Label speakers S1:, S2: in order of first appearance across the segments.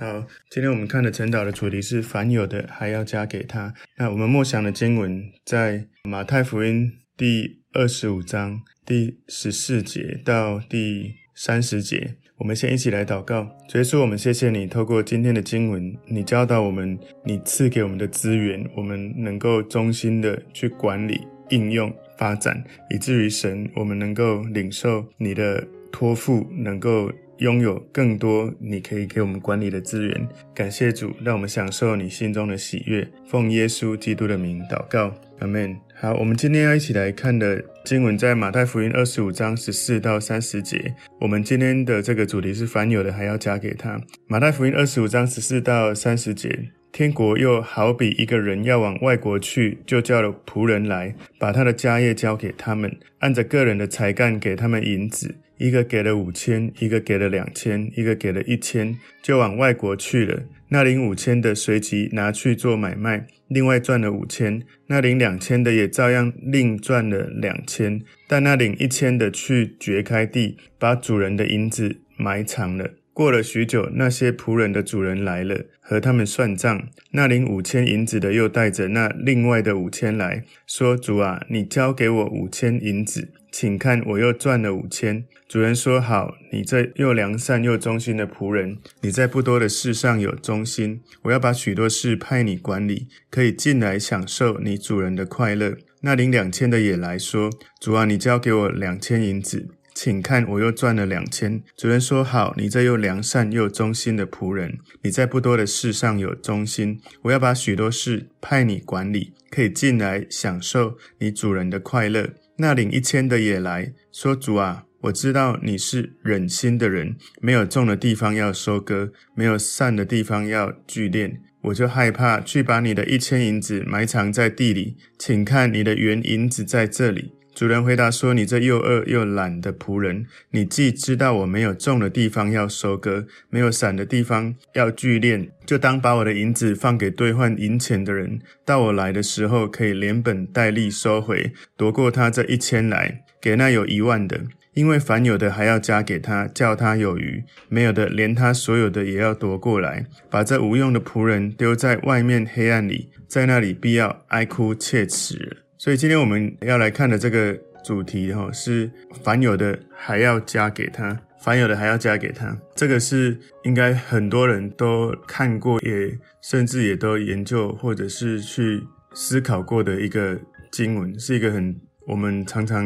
S1: 好，今天我们看的晨祷的主题是凡有的还要加给他。那我们默想的经文在马太福音第二十五章第十四节到第三十节。我们先一起来祷告，主耶稣，我们谢谢你透过今天的经文，你教导我们，你赐给我们的资源，我们能够忠心的去管理、应用、发展，以至于神，我们能够领受你的托付，能够。拥有更多你可以给我们管理的资源，感谢主，让我们享受你心中的喜悦。奉耶稣基督的名祷告，阿门。好，我们今天要一起来看的经文在马太福音二十五章十四到三十节。我们今天的这个主题是凡有的还要加给他。马太福音二十五章十四到三十节，天国又好比一个人要往外国去，就叫了仆人来，把他的家业交给他们，按着个人的才干给他们银子。一个给了五千，一个给了两千，一个给了一千，就往外国去了。那领五千的随即拿去做买卖，另外赚了五千。那领两千的也照样另赚了两千。但那领一千的去掘开地，把主人的银子埋藏了。过了许久，那些仆人的主人来了，和他们算账。那领五千银子的又带着那另外的五千来说：“主啊，你交给我五千银子。”请看，我又赚了五千。主人说：“好，你这又良善又忠心的仆人，你在不多的事上有忠心，我要把许多事派你管理，可以进来享受你主人的快乐。”那领两千的也来说：“主啊，你交给我两千银子，请看，我又赚了两千。”主人说：“好，你这又良善又忠心的仆人，你在不多的事上有忠心，我要把许多事派你管理，可以进来享受你主人的快乐。”那领一千的也来说：“主啊，我知道你是忍心的人，没有种的地方要收割，没有散的地方要聚敛，我就害怕，去把你的一千银子埋藏在地里。请看，你的原银子在这里。”主人回答说：“你这又饿又懒的仆人，你既知道我没有种的地方要收割，没有散的地方要聚敛，就当把我的银子放给兑换银钱的人，到我来的时候可以连本带利收回，夺过他这一千来，给那有一万的。因为凡有的还要加给他，叫他有余；没有的，连他所有的也要夺过来。把这无用的仆人丢在外面黑暗里，在那里必要哀哭切齿。”所以今天我们要来看的这个主题哈，是凡有的还要加给他，凡有的还要加给他。这个是应该很多人都看过，也甚至也都研究或者是去思考过的一个经文，是一个很我们常常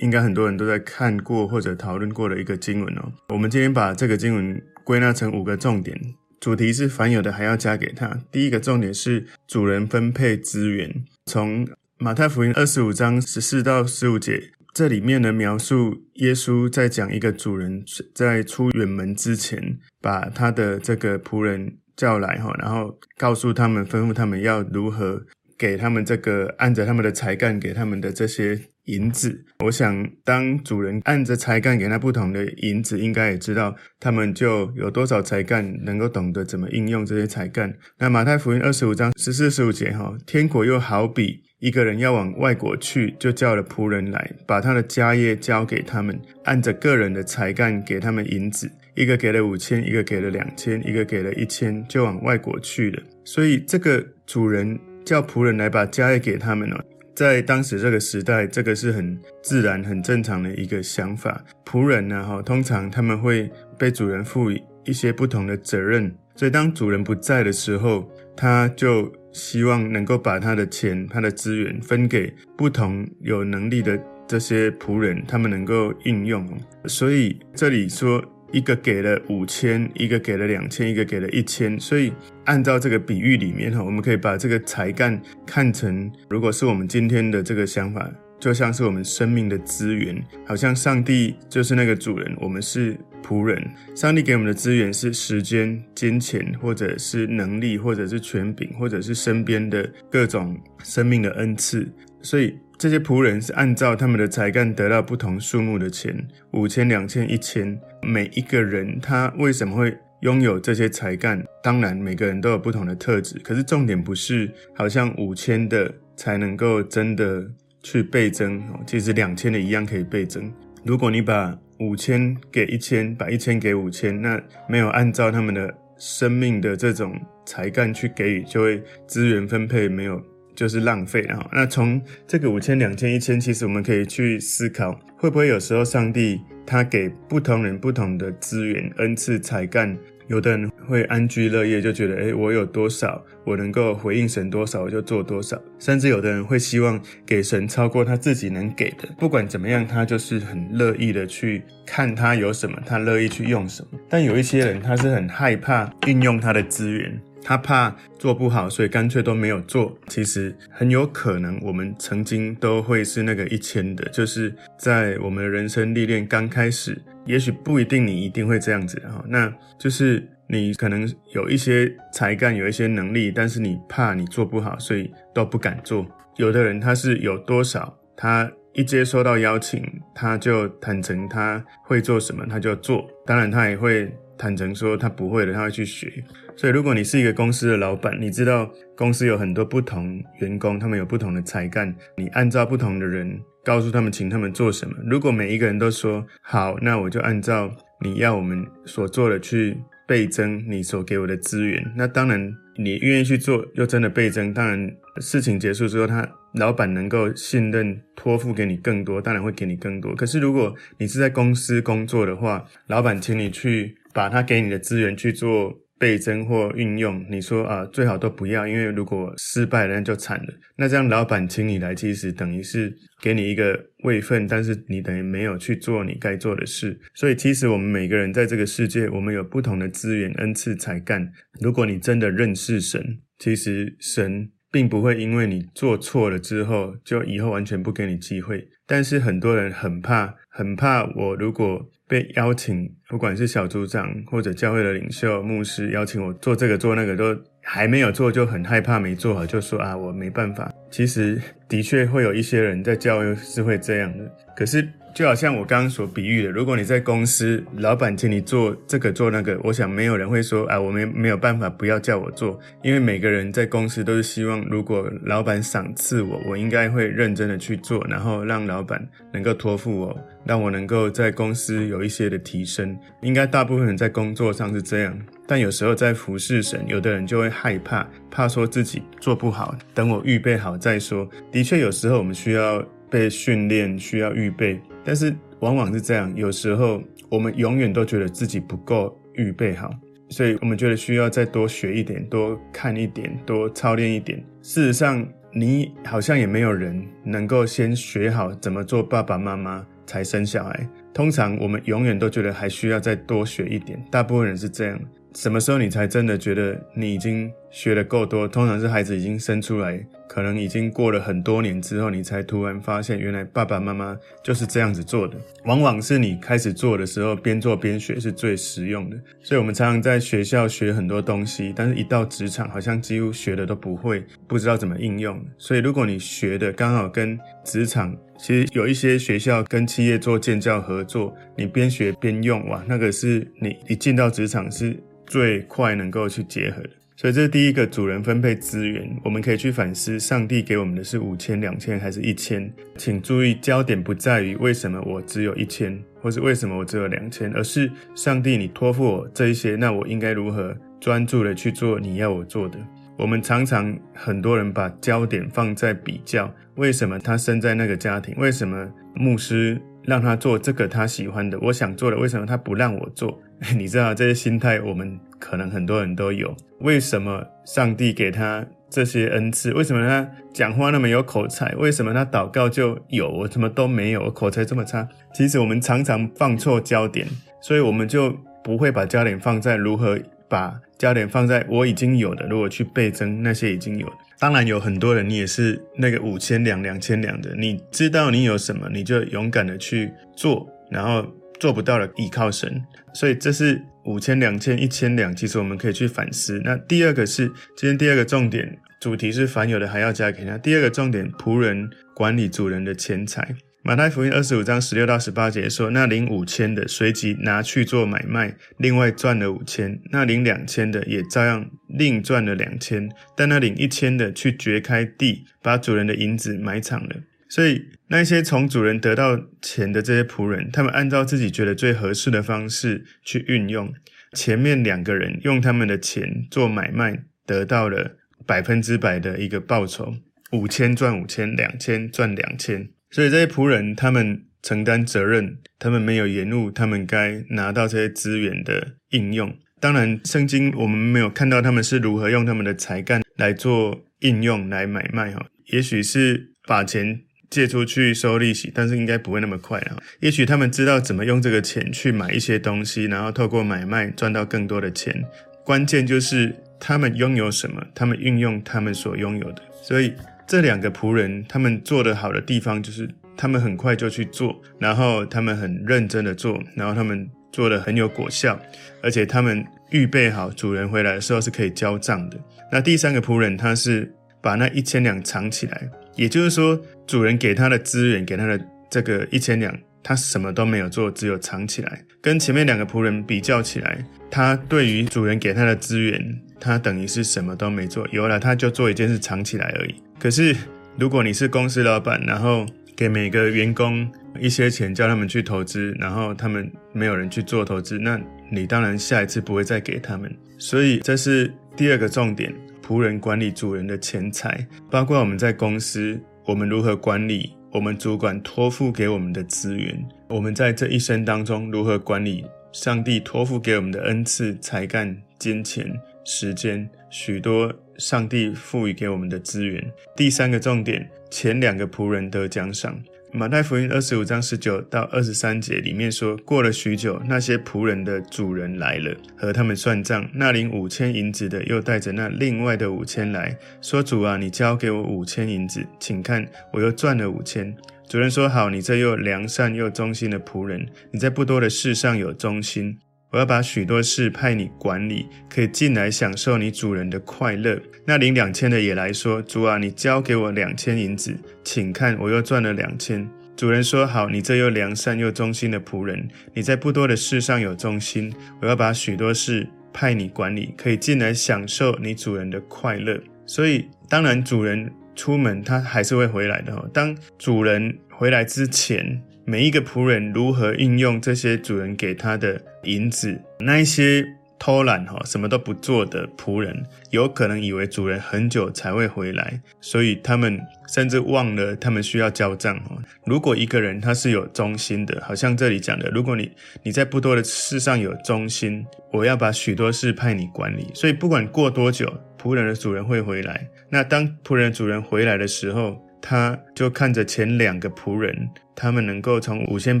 S1: 应该很多人都在看过或者讨论过的一个经文哦。我们今天把这个经文归纳成五个重点，主题是凡有的还要加给他。第一个重点是主人分配资源，从马太福音二十五章十四到十五节，这里面的，描述耶稣在讲一个主人在出远门之前，把他的这个仆人叫来哈，然后告诉他们，吩咐他们要如何给他们这个按着他们的才干给他们的这些银子。我想，当主人按着才干给他不同的银子，应该也知道他们就有多少才干，能够懂得怎么应用这些才干。那马太福音二十五章十四、十五节哈，天国又好比。一个人要往外国去，就叫了仆人来，把他的家业交给他们，按着个人的才干给他们银子，一个给了五千，一个给了两千，一个给了一千，就往外国去了。所以这个主人叫仆人来把家业给他们了，在当时这个时代，这个是很自然、很正常的一个想法。仆人呢，哈，通常他们会被主人赋予一些不同的责任，所以当主人不在的时候，他就。希望能够把他的钱、他的资源分给不同有能力的这些仆人，他们能够应用。所以这里说，一个给了五千，一个给了两千，一个给了一千。所以按照这个比喻里面哈，我们可以把这个才干看成，如果是我们今天的这个想法，就像是我们生命的资源，好像上帝就是那个主人，我们是。仆人，上帝给我们的资源是时间、金钱，或者是能力，或者是权柄，或者是身边的各种生命的恩赐。所以这些仆人是按照他们的才干得到不同数目的钱，五千、两千、一千。每一个人他为什么会拥有这些才干？当然每个人都有不同的特质，可是重点不是好像五千的才能够真的去倍增，其实两千的一样可以倍增。如果你把五千给一千，把一千给五千，那没有按照他们的生命的这种才干去给予，就会资源分配没有就是浪费。然后，那从这个五千、两千、一千，其实我们可以去思考，会不会有时候上帝他给不同人不同的资源、恩赐、才干。有的人会安居乐业，就觉得，诶，我有多少，我能够回应神多少，我就做多少。甚至有的人会希望给神超过他自己能给的。不管怎么样，他就是很乐意的去看他有什么，他乐意去用什么。但有一些人，他是很害怕运用他的资源，他怕做不好，所以干脆都没有做。其实很有可能，我们曾经都会是那个一千的，就是在我们人生历练刚开始。也许不一定，你一定会这样子哈。那就是你可能有一些才干，有一些能力，但是你怕你做不好，所以都不敢做。有的人他是有多少，他一接收到邀请，他就坦诚他会做什么，他就做。当然，他也会坦诚说他不会的，他会去学。所以，如果你是一个公司的老板，你知道公司有很多不同员工，他们有不同的才干，你按照不同的人。告诉他们，请他们做什么。如果每一个人都说好，那我就按照你要我们所做的去倍增你所给我的资源。那当然，你愿意去做，又真的倍增。当然，事情结束之后，他老板能够信任托付给你更多，当然会给你更多。可是，如果你是在公司工作的话，老板请你去把他给你的资源去做。倍增或运用，你说啊，最好都不要，因为如果失败了，那就惨了。那这样老板请你来，其实等于是给你一个位份，但是你等于没有去做你该做的事。所以，其实我们每个人在这个世界，我们有不同的资源、恩赐、才干。如果你真的认识神，其实神并不会因为你做错了之后，就以后完全不给你机会。但是很多人很怕，很怕我如果。被邀请，不管是小组长或者教会的领袖、牧师邀请我做这个做那个，都还没有做，就很害怕没做好，就说啊，我没办法。其实的确会有一些人在教会是会这样的，可是。就好像我刚刚所比喻的，如果你在公司，老板请你做这个做那个，我想没有人会说啊，我没没有办法，不要叫我做，因为每个人在公司都是希望，如果老板赏赐我，我应该会认真的去做，然后让老板能够托付我，让我能够在公司有一些的提升。应该大部分人在工作上是这样，但有时候在服侍神，有的人就会害怕，怕说自己做不好，等我预备好再说。的确，有时候我们需要被训练，需要预备。但是往往是这样，有时候我们永远都觉得自己不够预备好，所以我们觉得需要再多学一点，多看一点，多操练一点。事实上，你好像也没有人能够先学好怎么做爸爸妈妈才生小孩。通常我们永远都觉得还需要再多学一点，大部分人是这样。什么时候你才真的觉得你已经学的够多？通常是孩子已经生出来，可能已经过了很多年之后，你才突然发现，原来爸爸妈妈就是这样子做的。往往是你开始做的时候，边做边学是最实用的。所以我们常常在学校学很多东西，但是一到职场，好像几乎学的都不会，不知道怎么应用。所以如果你学的刚好跟职场，其实有一些学校跟企业做建教合作，你边学边用，哇，那个是你一进到职场是。最快能够去结合，所以这是第一个主人分配资源，我们可以去反思：上帝给我们的是五千、两千还是一千？请注意，焦点不在于为什么我只有一千，或是为什么我只有两千，而是上帝，你托付我这一些，那我应该如何专注的去做你要我做的？我们常常很多人把焦点放在比较，为什么他生在那个家庭？为什么牧师让他做这个他喜欢的？我想做的，为什么他不让我做？你知道这些心态，我们可能很多人都有。为什么上帝给他这些恩赐？为什么他讲话那么有口才？为什么他祷告就有？我怎么都没有？我口才这么差？其实我们常常放错焦点，所以我们就不会把焦点放在如何把焦点放在我已经有的，如果去倍增那些已经有的。当然有很多人，你也是那个五千两、两千两的，你知道你有什么，你就勇敢的去做，然后。做不到的，依靠神，所以这是五千、两千、一千两。其实我们可以去反思。那第二个是今天第二个重点，主题是凡有的还要加给他。第二个重点，仆人管理主人的钱财。马太福音二十五章十六到十八节说：那领五千的随即拿去做买卖，另外赚了五千；那领两千的也照样另赚了两千。但那领一千的去掘开地，把主人的银子埋藏了。所以，那些从主人得到钱的这些仆人，他们按照自己觉得最合适的方式去运用。前面两个人用他们的钱做买卖，得到了百分之百的一个报酬，五千赚五千，两千赚两千。所以这些仆人他们承担责任，他们没有延误他们该拿到这些资源的应用。当然，圣经我们没有看到他们是如何用他们的才干来做应用来买卖哈。也许是把钱借出去收利息，但是应该不会那么快啊。也许他们知道怎么用这个钱去买一些东西，然后透过买卖赚到更多的钱。关键就是他们拥有什么，他们运用他们所拥有的。所以这两个仆人他们做得好的地方，就是他们很快就去做，然后他们很认真的做，然后他们。做得很有果效，而且他们预备好主人回来的时候是可以交账的。那第三个仆人，他是把那一千两藏起来，也就是说，主人给他的资源，给他的这个一千两，他什么都没有做，只有藏起来。跟前面两个仆人比较起来，他对于主人给他的资源，他等于是什么都没做，有了他就做一件事藏起来而已。可是如果你是公司老板，然后给每个员工一些钱叫他们去投资，然后他们没有人去做投资，那你当然下一次不会再给他们。所以这是第二个重点：仆人管理主人的钱财，包括我们在公司，我们如何管理我们主管托付给我们的资源，我们在这一生当中如何管理上帝托付给我们的恩赐、才干、金钱、时间，许多上帝赋予给我们的资源。第三个重点。前两个仆人得奖赏。马太福音二十五章十九到二十三节里面说，过了许久，那些仆人的主人来了，和他们算账。那领五千银子的又带着那另外的五千来说：“主啊，你交给我五千银子，请看，我又赚了五千。”主人说：“好，你这又良善又忠心的仆人，你在不多的事上有忠心。”我要把许多事派你管理，可以进来享受你主人的快乐。那领两千的也来说：“主啊，你交给我两千银子，请看，我又赚了两千。”主人说：“好，你这又良善又忠心的仆人，你在不多的事上有忠心，我要把许多事派你管理，可以进来享受你主人的快乐。”所以，当然，主人出门他还是会回来的。当主人回来之前，每一个仆人如何运用这些主人给他的银子？那一些偷懒哈，什么都不做的仆人，有可能以为主人很久才会回来，所以他们甚至忘了他们需要交账哈。如果一个人他是有忠心的，好像这里讲的，如果你你在不多的事上有忠心，我要把许多事派你管理。所以不管过多久，仆人的主人会回来。那当仆人主人回来的时候，他就看着前两个仆人，他们能够从五千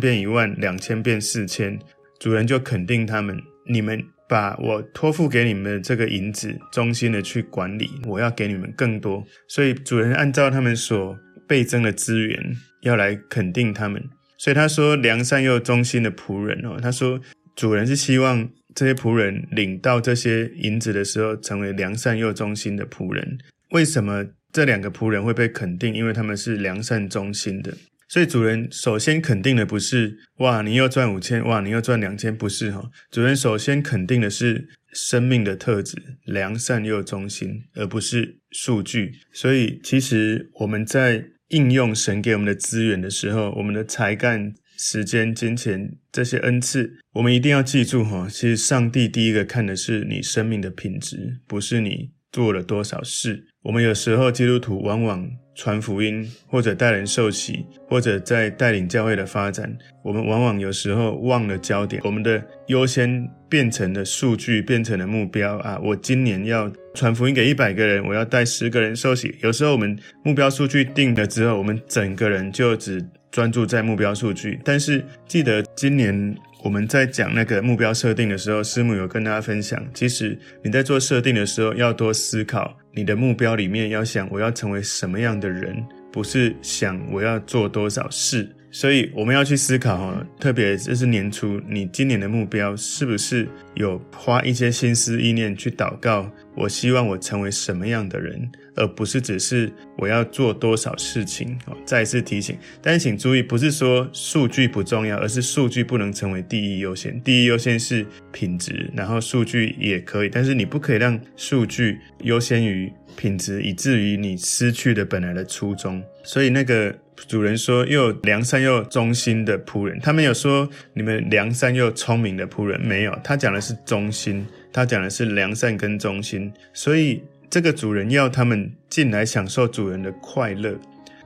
S1: 变一万，两千变四千，主人就肯定他们：你们把我托付给你们的这个银子，忠心的去管理，我要给你们更多。所以主人按照他们所倍增的资源，要来肯定他们。所以他说：良善又忠心的仆人哦，他说主人是希望这些仆人领到这些银子的时候，成为良善又忠心的仆人。为什么？这两个仆人会被肯定，因为他们是良善忠心的。所以主人首先肯定的不是哇，你又赚五千，哇，你又赚两千，不是哈。主人首先肯定的是生命的特质，良善又忠心，而不是数据。所以其实我们在应用神给我们的资源的时候，我们的才干、时间、金钱这些恩赐，我们一定要记住哈。其实上帝第一个看的是你生命的品质，不是你做了多少事。我们有时候基督徒往往传福音，或者带人受洗，或者在带领教会的发展，我们往往有时候忘了焦点，我们的优先变成了数据，变成了目标啊！我今年要传福音给一百个人，我要带十个人受洗。有时候我们目标数据定了之后，我们整个人就只专注在目标数据。但是记得今年我们在讲那个目标设定的时候，师母有跟大家分享，其实你在做设定的时候要多思考。你的目标里面要想我要成为什么样的人，不是想我要做多少事。所以我们要去思考哈，特别这是年初，你今年的目标是不是有花一些心思意念去祷告？我希望我成为什么样的人，而不是只是我要做多少事情。再次提醒，但是请注意，不是说数据不重要，而是数据不能成为第一优先。第一优先是品质，然后数据也可以，但是你不可以让数据优先于品质，以至于你失去了本来的初衷。所以那个主人说，又良善又忠心的仆人，他没有说你们良善又聪明的仆人，没有，他讲的是忠心，他讲的是良善跟忠心。所以这个主人要他们进来享受主人的快乐，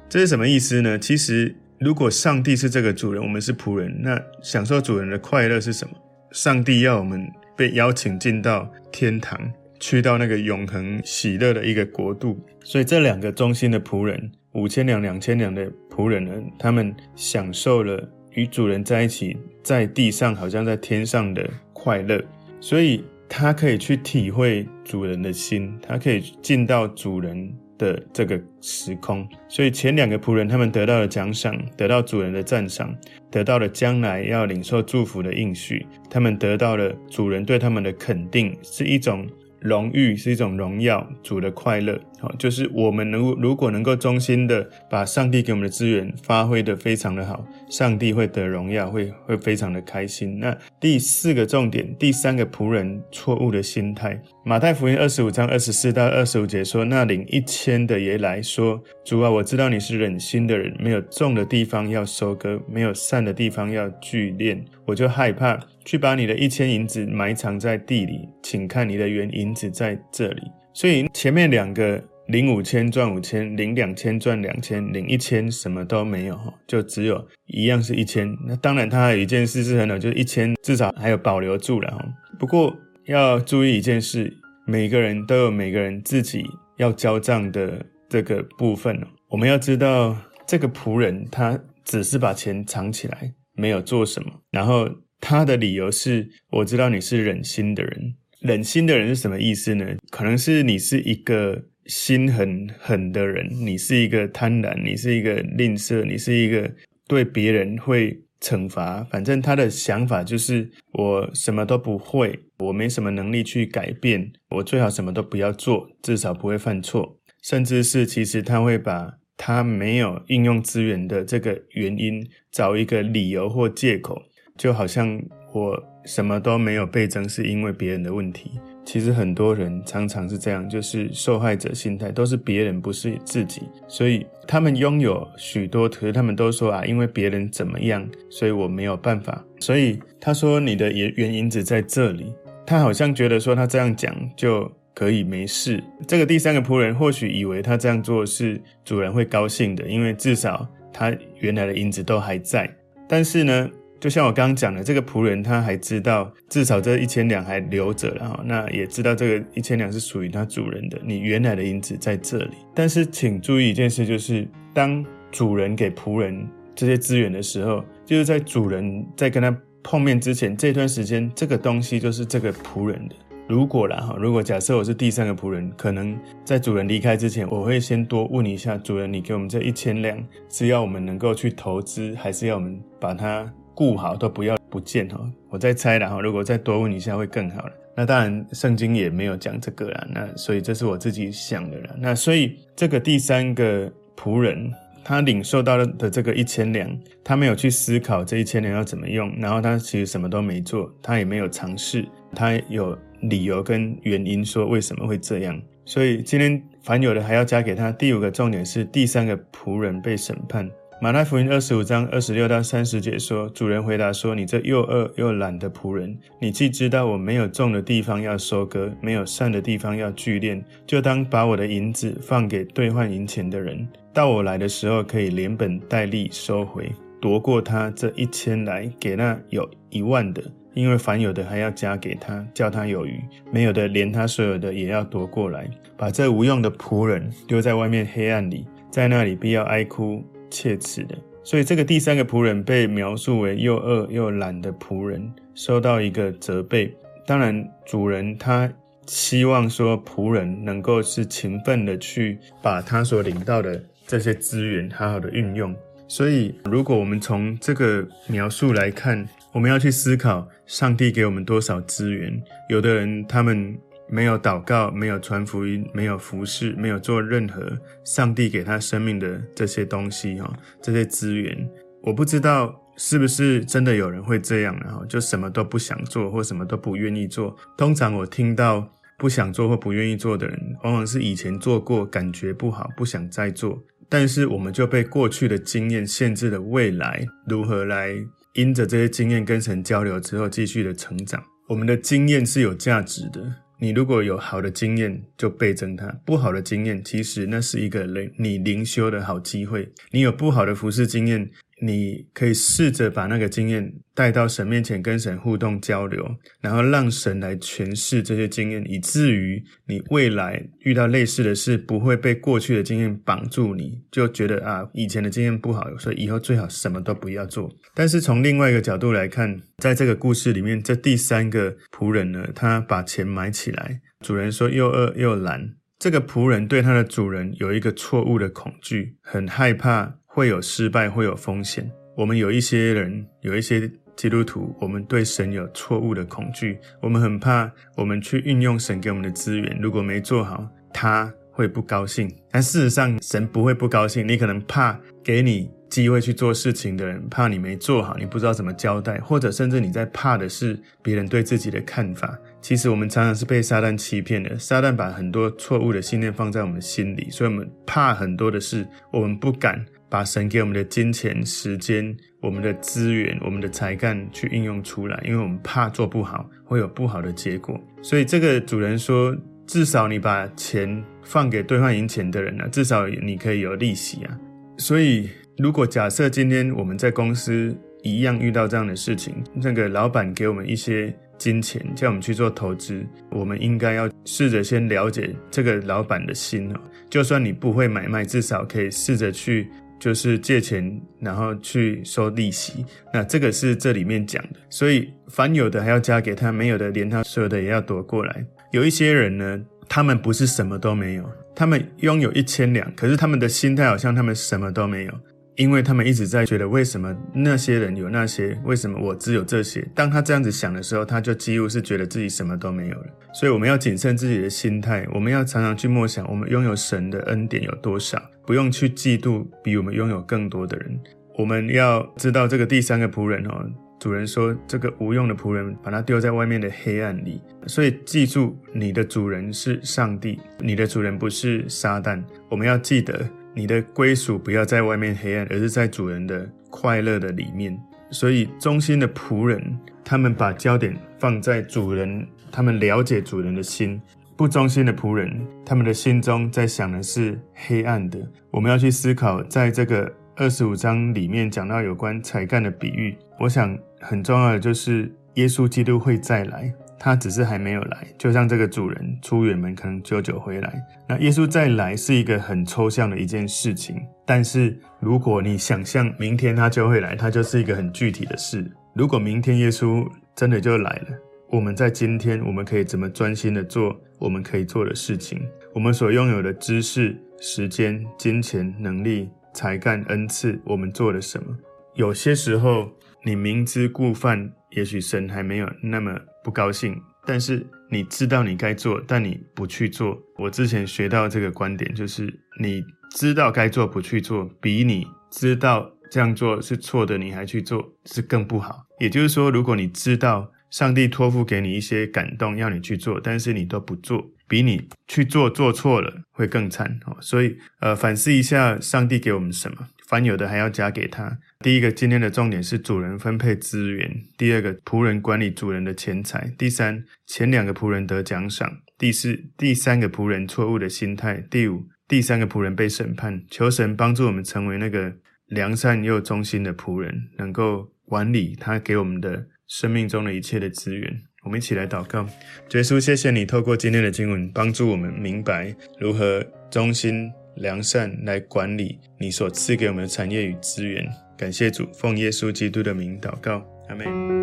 S1: 这是什么意思呢？其实，如果上帝是这个主人，我们是仆人，那享受主人的快乐是什么？上帝要我们被邀请进到天堂，去到那个永恒喜乐的一个国度。所以这两个忠心的仆人，五千两、两千两的仆人呢，他们享受了与主人在一起，在地上好像在天上的快乐。所以他可以去体会主人的心，他可以进到主人的这个时空，所以前两个仆人他们得到了奖赏，得到主人的赞赏，得到了将来要领受祝福的应许，他们得到了主人对他们的肯定，是一种。荣誉是一种荣耀，主的快乐，好，就是我们能如果能够忠心的把上帝给我们的资源发挥得非常的好，上帝会得荣耀，会会非常的开心。那第四个重点，第三个仆人错误的心态，马太福音二十五章二十四到二十五节说，那领一千的也来说，主啊，我知道你是忍心的人，没有种的地方要收割，没有善的地方要聚敛，我就害怕。去把你的一千银子埋藏在地里，请看你的原银子在这里。所以前面两个领五千赚五千，领两千赚两千，领一千什么都没有，就只有一样是一千。那当然，他还有一件事是很好，就是一千至少还有保留住了。不过要注意一件事，每个人都有每个人自己要交账的这个部分。我们要知道，这个仆人他只是把钱藏起来，没有做什么，然后。他的理由是：我知道你是忍心的人。忍心的人是什么意思呢？可能是你是一个心很狠的人，你是一个贪婪，你是一个吝啬，你是一个对别人会惩罚。反正他的想法就是：我什么都不会，我没什么能力去改变，我最好什么都不要做，至少不会犯错。甚至是其实他会把他没有应用资源的这个原因，找一个理由或借口。就好像我什么都没有倍增，是因为别人的问题。其实很多人常常是这样，就是受害者心态，都是别人，不是自己。所以他们拥有许多，可是他们都说啊，因为别人怎么样，所以我没有办法。所以他说你的原原因只在这里，他好像觉得说他这样讲就可以没事。这个第三个仆人或许以为他这样做是主人会高兴的，因为至少他原来的银子都还在。但是呢，就像我刚刚讲的，这个仆人他还知道，至少这一千两还留着了哈，那也知道这个一千两是属于他主人的，你原来的银子在这里。但是请注意一件事，就是当主人给仆人这些资源的时候，就是在主人在跟他碰面之前这段时间，这个东西就是这个仆人的。如果啦哈，如果假设我是第三个仆人，可能在主人离开之前，我会先多问一下主人，你给我们这一千两是要我们能够去投资，还是要我们把它？顾好都不要不见哈，我再猜啦哈，如果再多问一下会更好了。那当然圣经也没有讲这个啦，那所以这是我自己想的啦。那所以这个第三个仆人，他领受到的这个一千两，他没有去思考这一千两要怎么用，然后他其实什么都没做，他也没有尝试，他有理由跟原因说为什么会这样。所以今天凡有的还要加给他。第五个重点是第三个仆人被审判。马太福音二十五章二十六到三十节说，主人回答说：“你这又饿又懒的仆人，你既知道我没有种的地方要收割，没有善的地方要聚敛，就当把我的银子放给兑换银钱的人，到我来的时候可以连本带利收回，夺过他这一千来，给那有一万的，因为凡有的还要加给他，叫他有余；没有的，连他所有的也要夺过来，把这无用的仆人丢在外面黑暗里，在那里必要哀哭。”切齿的，所以这个第三个仆人被描述为又饿又懒的仆人，受到一个责备。当然，主人他希望说仆人能够是勤奋的去把他所领到的这些资源好好的运用。所以，如果我们从这个描述来看，我们要去思考上帝给我们多少资源。有的人他们。没有祷告，没有传福音，没有服侍，没有做任何上帝给他生命的这些东西哈，这些资源，我不知道是不是真的有人会这样，然后就什么都不想做，或什么都不愿意做。通常我听到不想做或不愿意做的人，往往是以前做过，感觉不好，不想再做。但是我们就被过去的经验限制了未来如何来因着这些经验跟神交流之后继续的成长。我们的经验是有价值的。你如果有好的经验，就倍增它；不好的经验，其实那是一个你灵修的好机会。你有不好的服饰经验。你可以试着把那个经验带到神面前，跟神互动交流，然后让神来诠释这些经验，以至于你未来遇到类似的事，不会被过去的经验绑住你，就觉得啊，以前的经验不好，所以以后最好什么都不要做。但是从另外一个角度来看，在这个故事里面，这第三个仆人呢，他把钱埋起来，主人说又饿又懒，这个仆人对他的主人有一个错误的恐惧，很害怕。会有失败，会有风险。我们有一些人，有一些基督徒，我们对神有错误的恐惧。我们很怕，我们去运用神给我们的资源，如果没做好，他会不高兴。但事实上，神不会不高兴。你可能怕给你机会去做事情的人，怕你没做好，你不知道怎么交代，或者甚至你在怕的是别人对自己的看法。其实我们常常是被撒旦欺骗的。撒旦把很多错误的信念放在我们心里，所以我们怕很多的事，我们不敢。把神给我们的金钱、时间、我们的资源、我们的才干去应用出来，因为我们怕做不好，会有不好的结果。所以这个主人说：“至少你把钱放给兑换银钱的人啊，至少你可以有利息啊。”所以，如果假设今天我们在公司一样遇到这样的事情，那个老板给我们一些金钱，叫我们去做投资，我们应该要试着先了解这个老板的心哦。就算你不会买卖，至少可以试着去。就是借钱，然后去收利息，那这个是这里面讲的。所以凡有的还要加给他，没有的连他所有的也要夺过来。有一些人呢，他们不是什么都没有，他们拥有一千两，可是他们的心态好像他们什么都没有。因为他们一直在觉得，为什么那些人有那些，为什么我只有这些？当他这样子想的时候，他就几乎是觉得自己什么都没有了。所以我们要谨慎自己的心态，我们要常常去默想，我们拥有神的恩典有多少，不用去嫉妒比我们拥有更多的人。我们要知道这个第三个仆人哦，主人说这个无用的仆人，把他丢在外面的黑暗里。所以记住，你的主人是上帝，你的主人不是撒旦。我们要记得。你的归属不要在外面黑暗，而是在主人的快乐的里面。所以忠心的仆人，他们把焦点放在主人，他们了解主人的心；不忠心的仆人，他们的心中在想的是黑暗的。我们要去思考，在这个二十五章里面讲到有关才干的比喻，我想很重要的就是耶稣基督会再来。他只是还没有来，就像这个主人出远门，可能久久回来。那耶稣再来是一个很抽象的一件事情，但是如果你想象明天他就会来，他就是一个很具体的事。如果明天耶稣真的就来了，我们在今天我们可以怎么专心的做我们可以做的事情？我们所拥有的知识、时间、金钱、能力、才干、恩赐，我们做了什么？有些时候你明知故犯，也许神还没有那么。不高兴，但是你知道你该做，但你不去做。我之前学到这个观点，就是你知道该做不去做，比你知道这样做是错的，你还去做是更不好。也就是说，如果你知道上帝托付给你一些感动要你去做，但是你都不做，比你去做做错了会更惨哦。所以，呃，反思一下上帝给我们什么。凡有的还要加给他。第一个，今天的重点是主人分配资源；第二个，仆人管理主人的钱财；第三，前两个仆人得奖赏；第四，第三个仆人错误的心态；第五，第三个仆人被审判。求神帮助我们成为那个良善又忠心的仆人，能够管理他给我们的生命中的一切的资源。我们一起来祷告，耶稣，谢谢你透过今天的经文，帮助我们明白如何忠心。良善来管理你所赐给我们的产业与资源，感谢主，奉耶稣基督的名祷告，阿门。